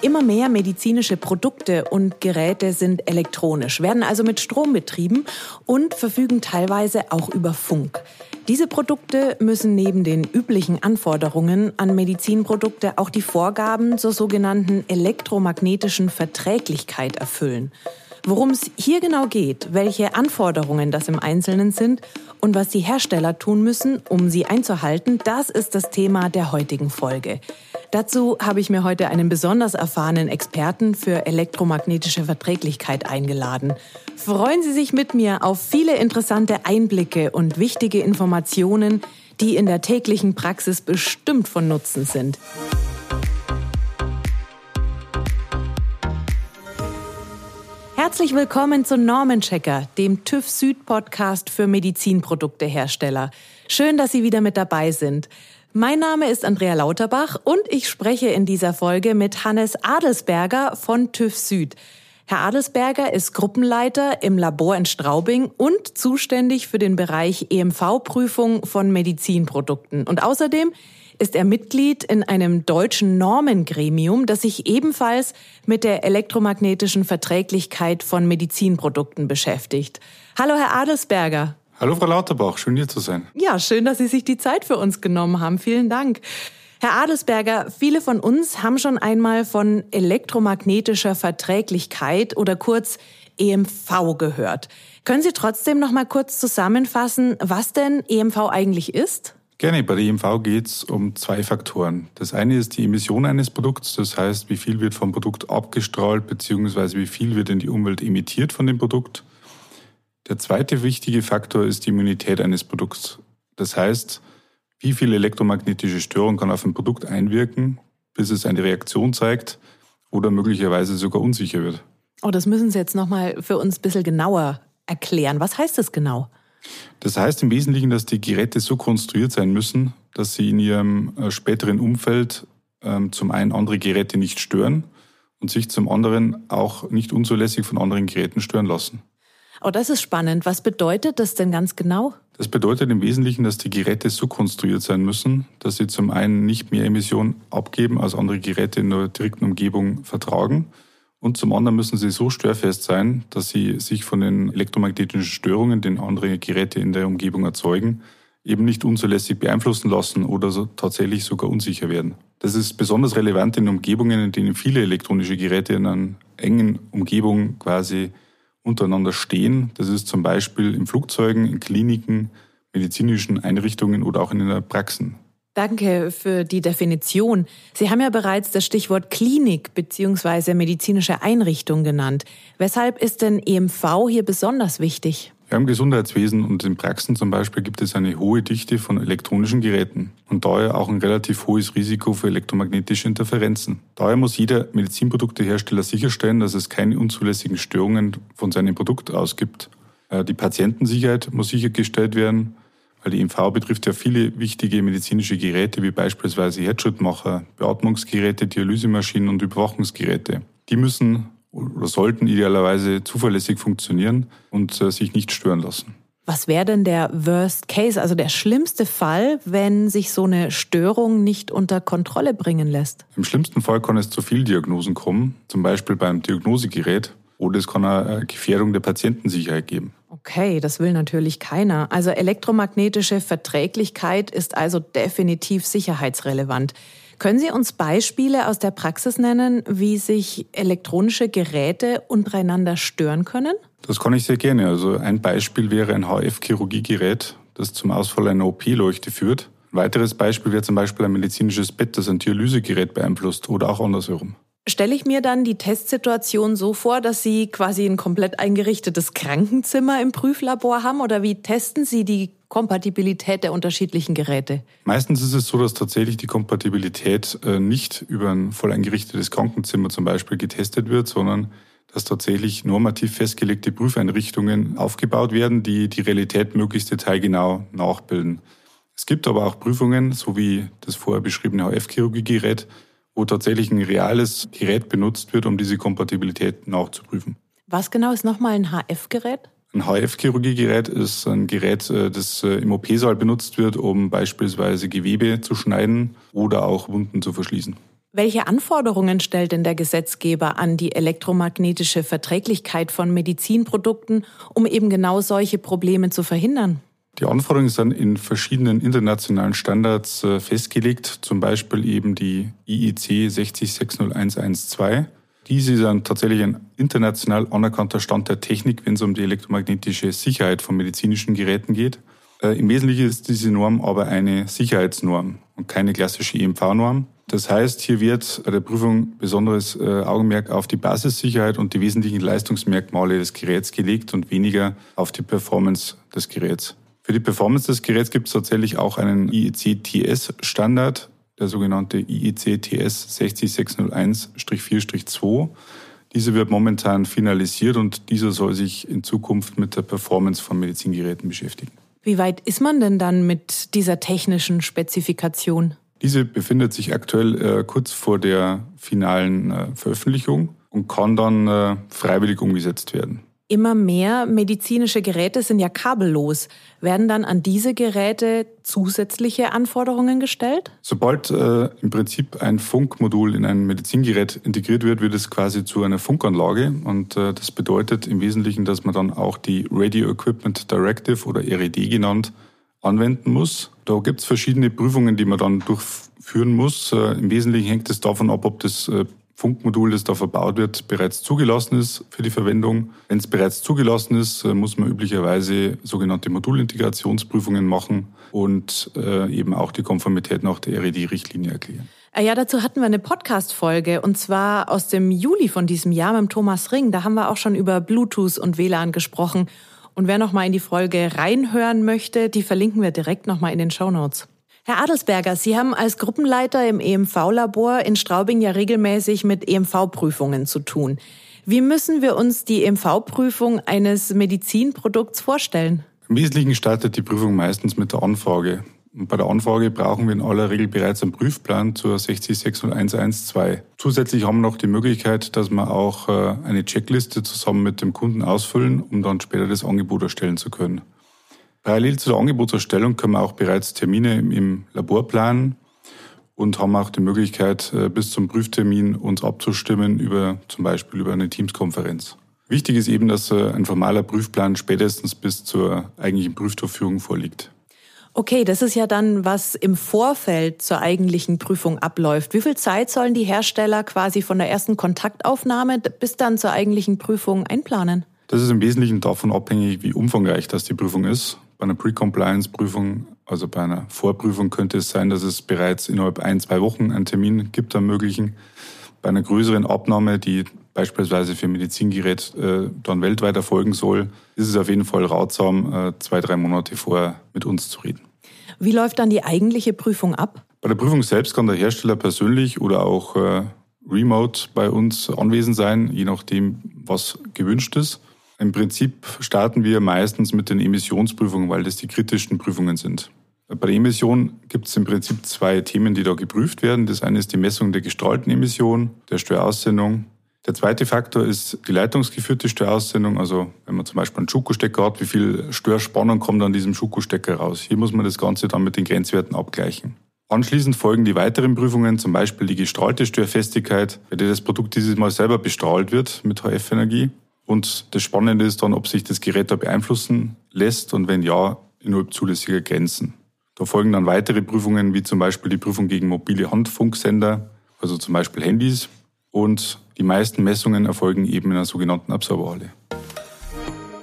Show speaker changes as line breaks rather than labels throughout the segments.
Immer mehr medizinische Produkte und Geräte sind elektronisch, werden also mit Strom betrieben und verfügen teilweise auch über Funk. Diese Produkte müssen neben den üblichen Anforderungen an Medizinprodukte auch die Vorgaben zur sogenannten elektromagnetischen Verträglichkeit erfüllen. Worum es hier genau geht, welche Anforderungen das im Einzelnen sind und was die Hersteller tun müssen, um sie einzuhalten, das ist das Thema der heutigen Folge. Dazu habe ich mir heute einen besonders erfahrenen Experten für elektromagnetische Verträglichkeit eingeladen. Freuen Sie sich mit mir auf viele interessante Einblicke und wichtige Informationen, die in der täglichen Praxis bestimmt von Nutzen sind. Herzlich willkommen zu Normenchecker, dem TÜV Süd Podcast für Medizinproduktehersteller. Schön, dass Sie wieder mit dabei sind. Mein Name ist Andrea Lauterbach und ich spreche in dieser Folge mit Hannes Adelsberger von TÜV Süd. Herr Adelsberger ist Gruppenleiter im Labor in Straubing und zuständig für den Bereich EMV-Prüfung von Medizinprodukten. Und außerdem ist er Mitglied in einem deutschen Normengremium, das sich ebenfalls mit der elektromagnetischen Verträglichkeit von Medizinprodukten beschäftigt. Hallo, Herr Adelsberger.
Hallo, Frau Lauterbach. Schön, hier zu sein.
Ja, schön, dass Sie sich die Zeit für uns genommen haben. Vielen Dank. Herr Adelsberger, viele von uns haben schon einmal von elektromagnetischer Verträglichkeit oder kurz EMV gehört. Können Sie trotzdem noch mal kurz zusammenfassen, was denn EMV eigentlich ist?
Gerne. Bei der EMV geht es um zwei Faktoren. Das eine ist die Emission eines Produkts, das heißt, wie viel wird vom Produkt abgestrahlt, beziehungsweise wie viel wird in die Umwelt emittiert von dem Produkt. Der zweite wichtige Faktor ist die Immunität eines Produkts. Das heißt, wie viel elektromagnetische Störung kann auf ein Produkt einwirken, bis es eine Reaktion zeigt oder möglicherweise sogar unsicher wird.
Oh, das müssen Sie jetzt nochmal für uns ein bisschen genauer erklären. Was heißt das genau?
Das heißt im Wesentlichen, dass die Geräte so konstruiert sein müssen, dass sie in ihrem äh, späteren Umfeld ähm, zum einen andere Geräte nicht stören und sich zum anderen auch nicht unzulässig von anderen Geräten stören lassen.
Oh, das ist spannend. Was bedeutet das denn ganz genau?
Das bedeutet im Wesentlichen, dass die Geräte so konstruiert sein müssen, dass sie zum einen nicht mehr Emissionen abgeben, als andere Geräte in der direkten Umgebung vertragen und zum anderen müssen sie so störfest sein, dass sie sich von den elektromagnetischen Störungen, die andere Geräte in der Umgebung erzeugen, eben nicht unzulässig beeinflussen lassen oder so tatsächlich sogar unsicher werden. Das ist besonders relevant in Umgebungen, in denen viele elektronische Geräte in einer engen Umgebung quasi untereinander stehen. Das ist zum Beispiel in Flugzeugen, in Kliniken, medizinischen Einrichtungen oder auch in den Praxen.
Danke für die Definition. Sie haben ja bereits das Stichwort Klinik bzw. medizinische Einrichtung genannt. Weshalb ist denn EMV hier besonders wichtig?
Ja, Im Gesundheitswesen und in Praxen zum Beispiel gibt es eine hohe Dichte von elektronischen Geräten und daher auch ein relativ hohes Risiko für elektromagnetische Interferenzen. Daher muss jeder Medizinproduktehersteller sicherstellen, dass es keine unzulässigen Störungen von seinem Produkt ausgibt. Äh, die Patientensicherheit muss sichergestellt werden weil die MV betrifft ja viele wichtige medizinische Geräte, wie beispielsweise Herzschrittmacher, Beatmungsgeräte, Dialysemaschinen und Überwachungsgeräte. Die müssen oder sollten idealerweise zuverlässig funktionieren und äh, sich nicht stören lassen.
Was wäre denn der Worst Case, also der schlimmste Fall, wenn sich so eine Störung nicht unter Kontrolle bringen lässt?
Im schlimmsten Fall kann es zu Fehldiagnosen kommen, zum Beispiel beim Diagnosegerät, oder es kann eine Gefährdung der Patientensicherheit geben.
Okay, das will natürlich keiner. Also elektromagnetische Verträglichkeit ist also definitiv sicherheitsrelevant. Können Sie uns Beispiele aus der Praxis nennen, wie sich elektronische Geräte untereinander stören können?
Das kann ich sehr gerne. Also ein Beispiel wäre ein HF-Chirurgiegerät, das zum Ausfall einer OP-Leuchte führt. Ein weiteres Beispiel wäre zum Beispiel ein medizinisches Bett, das ein Dialysegerät beeinflusst oder auch andersherum
stelle ich mir dann die Testsituation so vor, dass Sie quasi ein komplett eingerichtetes Krankenzimmer im Prüflabor haben oder wie testen Sie die Kompatibilität der unterschiedlichen Geräte?
Meistens ist es so, dass tatsächlich die Kompatibilität äh, nicht über ein voll eingerichtetes Krankenzimmer zum Beispiel getestet wird, sondern dass tatsächlich normativ festgelegte Prüfeinrichtungen aufgebaut werden, die die Realität möglichst detailgenau nachbilden. Es gibt aber auch Prüfungen, so wie das vorher beschriebene HF-Chirurgiegerät, wo tatsächlich ein reales Gerät benutzt wird, um diese Kompatibilität nachzuprüfen.
Was genau ist nochmal ein HF-Gerät?
Ein HF-Chirurgiegerät ist ein Gerät, äh, das äh, im OP-Saal benutzt wird, um beispielsweise Gewebe zu schneiden oder auch Wunden zu verschließen.
Welche Anforderungen stellt denn der Gesetzgeber an die elektromagnetische Verträglichkeit von Medizinprodukten, um eben genau solche Probleme zu verhindern?
Die Anforderungen sind in verschiedenen internationalen Standards äh, festgelegt, zum Beispiel eben die IEC 6060112. Diese sind tatsächlich ein international anerkannter Stand der Technik, wenn es um die elektromagnetische Sicherheit von medizinischen Geräten geht. Äh, Im Wesentlichen ist diese Norm aber eine Sicherheitsnorm und keine klassische EMV-Norm. Das heißt, hier wird bei der Prüfung besonderes äh, Augenmerk auf die Basissicherheit und die wesentlichen Leistungsmerkmale des Geräts gelegt und weniger auf die Performance des Geräts. Für die Performance des Geräts gibt es tatsächlich auch einen IEC-TS-Standard, der sogenannte IEC-TS 60601-4-2. Dieser wird momentan finalisiert und dieser soll sich in Zukunft mit der Performance von Medizingeräten beschäftigen.
Wie weit ist man denn dann mit dieser technischen Spezifikation?
Diese befindet sich aktuell äh, kurz vor der finalen äh, Veröffentlichung und kann dann äh, freiwillig umgesetzt werden.
Immer mehr medizinische Geräte sind ja kabellos. Werden dann an diese Geräte zusätzliche Anforderungen gestellt?
Sobald äh, im Prinzip ein Funkmodul in ein Medizingerät integriert wird, wird es quasi zu einer Funkanlage. Und äh, das bedeutet im Wesentlichen, dass man dann auch die Radio Equipment Directive oder RED genannt anwenden muss. Da gibt es verschiedene Prüfungen, die man dann durchführen muss. Äh, Im Wesentlichen hängt es davon ab, ob das äh, Funkmodul, das da verbaut wird, bereits zugelassen ist für die Verwendung. Wenn es bereits zugelassen ist, äh, muss man üblicherweise sogenannte Modulintegrationsprüfungen machen und eben auch die Konformität nach der RED-Richtlinie erklären.
Ja, dazu hatten wir eine Podcast-Folge und zwar aus dem Juli von diesem Jahr mit Thomas Ring. Da haben wir auch schon über Bluetooth und WLAN gesprochen. Und wer noch mal in die Folge reinhören möchte, die verlinken wir direkt noch mal in den Show Notes. Herr Adelsberger, Sie haben als Gruppenleiter im EMV-Labor in Straubing ja regelmäßig mit EMV-Prüfungen zu tun. Wie müssen wir uns die EMV-Prüfung eines Medizinprodukts vorstellen?
Im Wesentlichen startet die Prüfung meistens mit der Anfrage. Und bei der Anfrage brauchen wir in aller Regel bereits einen Prüfplan zur 6060112. Zusätzlich haben wir noch die Möglichkeit, dass wir auch äh, eine Checkliste zusammen mit dem Kunden ausfüllen, um dann später das Angebot erstellen zu können. Parallel zu der Angebotserstellung können wir auch bereits Termine im Labor planen und haben auch die Möglichkeit, äh, bis zum Prüftermin uns abzustimmen über zum Beispiel über eine Teamskonferenz. Wichtig ist eben, dass äh, ein formaler Prüfplan spätestens bis zur eigentlichen Prüfdurchführung vorliegt.
Okay, das ist ja dann, was im Vorfeld zur eigentlichen Prüfung abläuft. Wie viel Zeit sollen die Hersteller quasi von der ersten Kontaktaufnahme bis dann zur eigentlichen Prüfung einplanen?
Das ist im Wesentlichen davon abhängig, wie umfangreich das die Prüfung ist. Bei einer Pre-Compliance-Prüfung, also bei einer Vorprüfung, könnte es sein, dass es bereits innerhalb ein, zwei Wochen einen Termin gibt, am möglichen. Bei einer größeren Abnahme, die beispielsweise für Medizingerät äh, dann weltweit erfolgen soll, ist es auf jeden Fall ratsam, äh, zwei, drei Monate vorher mit uns zu reden.
Wie läuft dann die eigentliche Prüfung ab?
Bei der Prüfung selbst kann der Hersteller persönlich oder auch äh, remote bei uns anwesend sein, je nachdem, was gewünscht ist. Im Prinzip starten wir meistens mit den Emissionsprüfungen, weil das die kritischsten Prüfungen sind. Bei der Emission gibt es im Prinzip zwei Themen, die da geprüft werden. Das eine ist die Messung der gestrahlten Emission, der Störaussendung der zweite Faktor ist die leitungsgeführte Störaussendung. Also wenn man zum Beispiel einen Schuko-Stecker hat, wie viel Störspannung kommt an diesem Schuko-Stecker raus? Hier muss man das Ganze dann mit den Grenzwerten abgleichen. Anschließend folgen die weiteren Prüfungen, zum Beispiel die gestrahlte Störfestigkeit, bei der das Produkt dieses Mal selber bestrahlt wird mit HF-Energie. Und das Spannende ist dann, ob sich das Gerät da beeinflussen lässt und wenn ja, innerhalb zulässiger Grenzen. Da folgen dann weitere Prüfungen, wie zum Beispiel die Prüfung gegen mobile Handfunksender, also zum Beispiel Handys, und die meisten Messungen erfolgen eben in einer sogenannten Absorberhalle.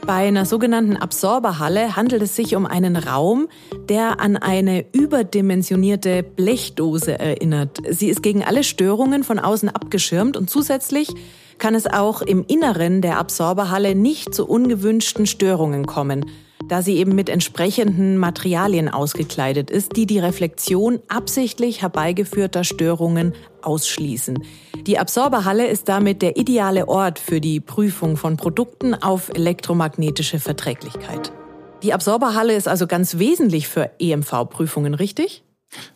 Bei einer sogenannten Absorberhalle handelt es sich um einen Raum, der an eine überdimensionierte Blechdose erinnert. Sie ist gegen alle Störungen von außen abgeschirmt und zusätzlich kann es auch im Inneren der Absorberhalle nicht zu ungewünschten Störungen kommen da sie eben mit entsprechenden Materialien ausgekleidet ist, die die Reflexion absichtlich herbeigeführter Störungen ausschließen. Die Absorberhalle ist damit der ideale Ort für die Prüfung von Produkten auf elektromagnetische Verträglichkeit. Die Absorberhalle ist also ganz wesentlich für EMV-Prüfungen, richtig?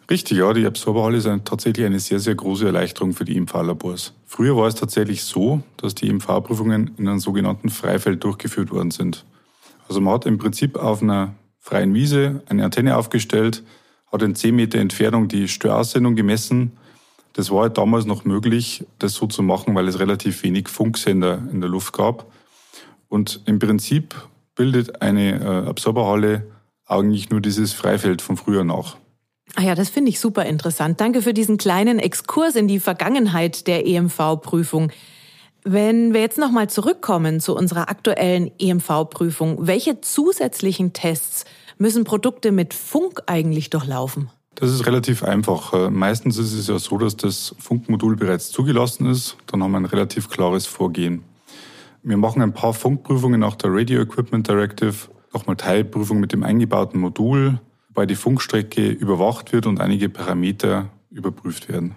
Richtig, ja. Die Absorberhalle ist eine, tatsächlich eine sehr, sehr große Erleichterung für die EMV-Labors. Früher war es tatsächlich so, dass die EMV-Prüfungen in einem sogenannten Freifeld durchgeführt worden sind. Also man hat im Prinzip auf einer freien Wiese eine Antenne aufgestellt, hat in 10 Meter Entfernung die Störaussendung gemessen, Das war halt damals noch möglich, das so zu machen, weil es relativ wenig Funksender in der Luft gab. Und im Prinzip bildet eine äh, Absorberhalle eigentlich nur dieses Freifeld von früher nach.
Ah ja, das finde ich super interessant. Danke für diesen kleinen Exkurs in die Vergangenheit der EMV-Prüfung. Wenn wir jetzt nochmal zurückkommen zu unserer aktuellen EMV-Prüfung, welche zusätzlichen Tests müssen Produkte mit Funk eigentlich durchlaufen?
Das ist relativ einfach. Äh, meistens ist es ja so, dass das Funkmodul bereits zugelassen ist. Dann haben wir ein relativ klares Vorgehen. Wir machen ein paar Funkprüfungen nach der Radio Equipment Directive, nochmal Teilprüfungen mit dem eingebauten Modul, wobei die Funkstrecke überwacht wird und einige Parameter überprüft werden.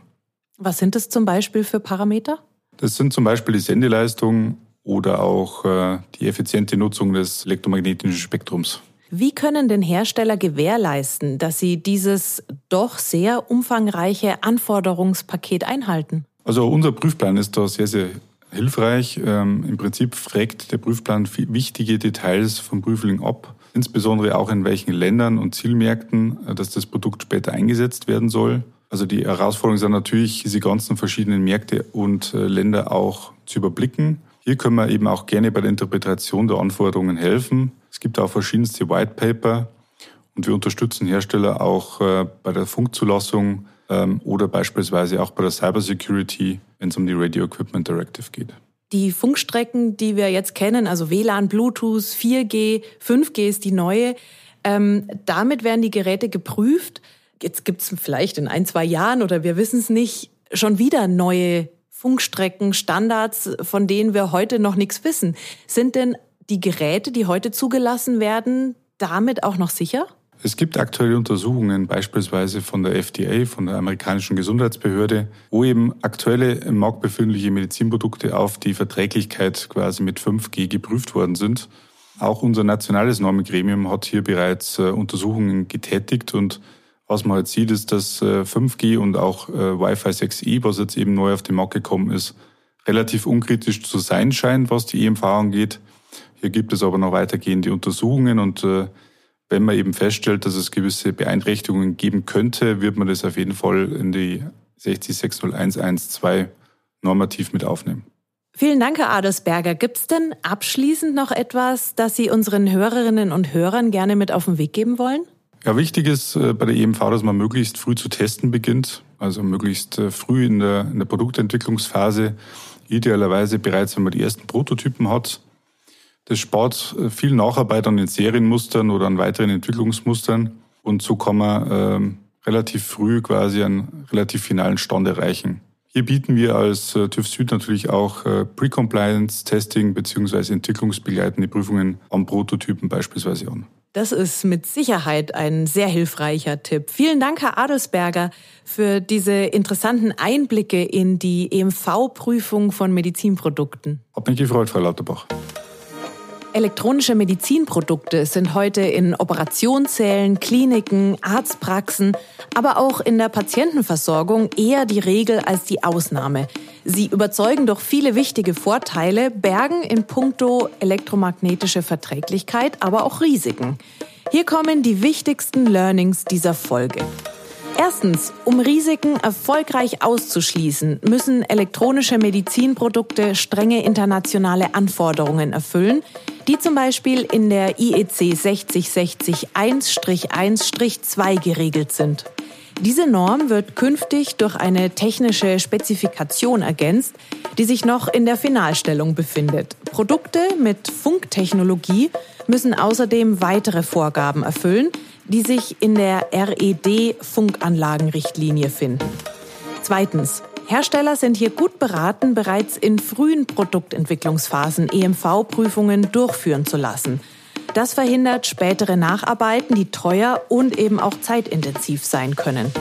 Was sind das zum Beispiel für Parameter?
Das sind zum Beispiel die Sendeleistung oder auch äh, die effiziente Nutzung des elektromagnetischen Spektrums.
Wie können denn Hersteller gewährleisten, dass sie dieses doch sehr umfangreiche Anforderungspaket einhalten?
Also unser Prüfplan ist da sehr, sehr hilfreich. Ähm, Im Prinzip fragt der Prüfplan wichtige Details vom Prüfling ab, insbesondere auch in welchen Ländern und Zielmärkten, äh, dass das Produkt später eingesetzt werden soll. Also die Herausforderung ist natürlich, diese ganzen verschiedenen Märkte und äh, Länder auch zu überblicken. Hier können wir eben auch gerne bei der Interpretation der Anforderungen helfen. Es gibt auch verschiedenste White Paper und wir unterstützen Hersteller auch äh, bei der Funkzulassung ähm, oder beispielsweise auch bei der Cybersecurity, wenn es um die Radio Equipment Directive geht.
Die Funkstrecken, die wir jetzt kennen, also WLAN, Bluetooth, 4G, 5G ist die neue. Ähm, damit werden die Geräte geprüft. Jetzt gibt es vielleicht in ein, zwei Jahren oder wir wissen es nicht, schon wieder neue Funkstrecken, Standards, von denen wir heute noch nichts wissen. Sind denn die Geräte, die heute zugelassen werden, damit auch noch sicher?
Es gibt aktuelle Untersuchungen, beispielsweise von der FDA, von der amerikanischen Gesundheitsbehörde, wo eben aktuelle im Markt befindliche Medizinprodukte auf die Verträglichkeit quasi mit 5G geprüft worden sind. Auch unser nationales Normengremium hat hier bereits äh, Untersuchungen getätigt und was man halt sieht, ist, dass äh, 5G und auch äh, Wi-Fi 6E, was jetzt eben neu auf den Markt gekommen ist, relativ unkritisch zu sein scheint, was die EMV angeht. Hier gibt es aber noch weitergehende Untersuchungen und äh, wenn man eben feststellt, dass es gewisse Beeinträchtigungen geben könnte, wird man das auf jeden Fall in die 6060112 normativ mit aufnehmen.
Vielen Dank, Herr Adelsberger. Gibt es denn abschließend noch etwas, das Sie unseren Hörerinnen und Hörern gerne mit auf den Weg geben wollen?
Ja, wichtig ist äh, bei der EMV, dass man möglichst früh zu testen beginnt, also möglichst äh, früh in der, in der Produktentwicklungsphase, idealerweise bereits, wenn man die ersten Prototypen hat. Das spart äh, viel Nacharbeit an den Serienmustern oder an weiteren Entwicklungsmustern. Und so kann man ähm, relativ früh quasi einen relativ finalen Stand erreichen. Hier bieten wir als äh, TÜV Süd natürlich auch äh, Pre-Compliance-Testing beziehungsweise entwicklungsbegleitende Prüfungen an Prototypen beispielsweise an.
Das ist mit Sicherheit ein sehr hilfreicher Tipp. Vielen Dank, Herr Adelsberger, für diese interessanten Einblicke in die EMV-Prüfung von Medizinprodukten.
Hat mich gefreut, Frau Lauterbach.
Elektronische Medizinprodukte sind heute in Operationssälen, Kliniken, Arztpraxen, aber auch in der Patientenversorgung eher die Regel als die Ausnahme. Sie überzeugen durch viele wichtige Vorteile, bergen in puncto elektromagnetische Verträglichkeit aber auch Risiken. Hier kommen die wichtigsten Learnings dieser Folge. Erstens, um Risiken erfolgreich auszuschließen, müssen elektronische Medizinprodukte strenge internationale Anforderungen erfüllen, die zum Beispiel in der IEC 60601 1-1-2 geregelt sind. Diese Norm wird künftig durch eine technische Spezifikation ergänzt, die sich noch in der Finalstellung befindet. Produkte mit Funktechnologie müssen außerdem weitere Vorgaben erfüllen, die sich in der RED-Funkanlagenrichtlinie finden. Zweitens. Hersteller sind hier gut beraten, bereits in frühen Produktentwicklungsphasen EMV-Prüfungen durchführen zu lassen. Das verhindert spätere Nacharbeiten, die teuer und eben auch zeitintensiv sein können.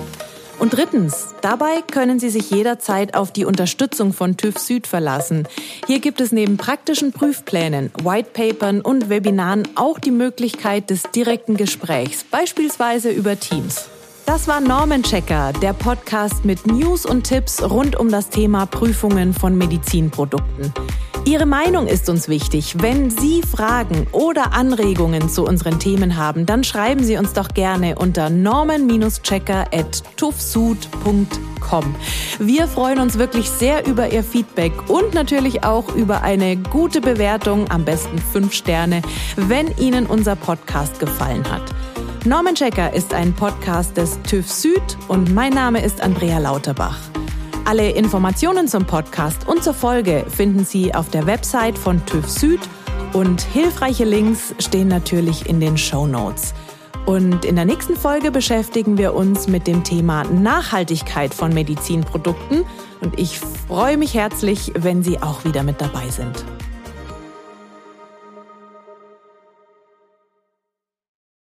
Und drittens, dabei können Sie sich jederzeit auf die Unterstützung von TÜV Süd verlassen. Hier gibt es neben praktischen Prüfplänen, Whitepapern und Webinaren auch die Möglichkeit des direkten Gesprächs, beispielsweise über Teams. Das war Norman Checker, der Podcast mit News und Tipps rund um das Thema Prüfungen von Medizinprodukten. Ihre Meinung ist uns wichtig. Wenn Sie Fragen oder Anregungen zu unseren Themen haben, dann schreiben Sie uns doch gerne unter norman-checker.tuffsud.com. Wir freuen uns wirklich sehr über Ihr Feedback und natürlich auch über eine gute Bewertung, am besten fünf Sterne, wenn Ihnen unser Podcast gefallen hat. Norman Checker ist ein Podcast des TÜV Süd und mein Name ist Andrea Lauterbach. Alle Informationen zum Podcast und zur Folge finden Sie auf der Website von TÜV Süd und hilfreiche Links stehen natürlich in den Show Notes. Und in der nächsten Folge beschäftigen wir uns mit dem Thema Nachhaltigkeit von Medizinprodukten und ich freue mich herzlich, wenn Sie auch wieder mit dabei sind.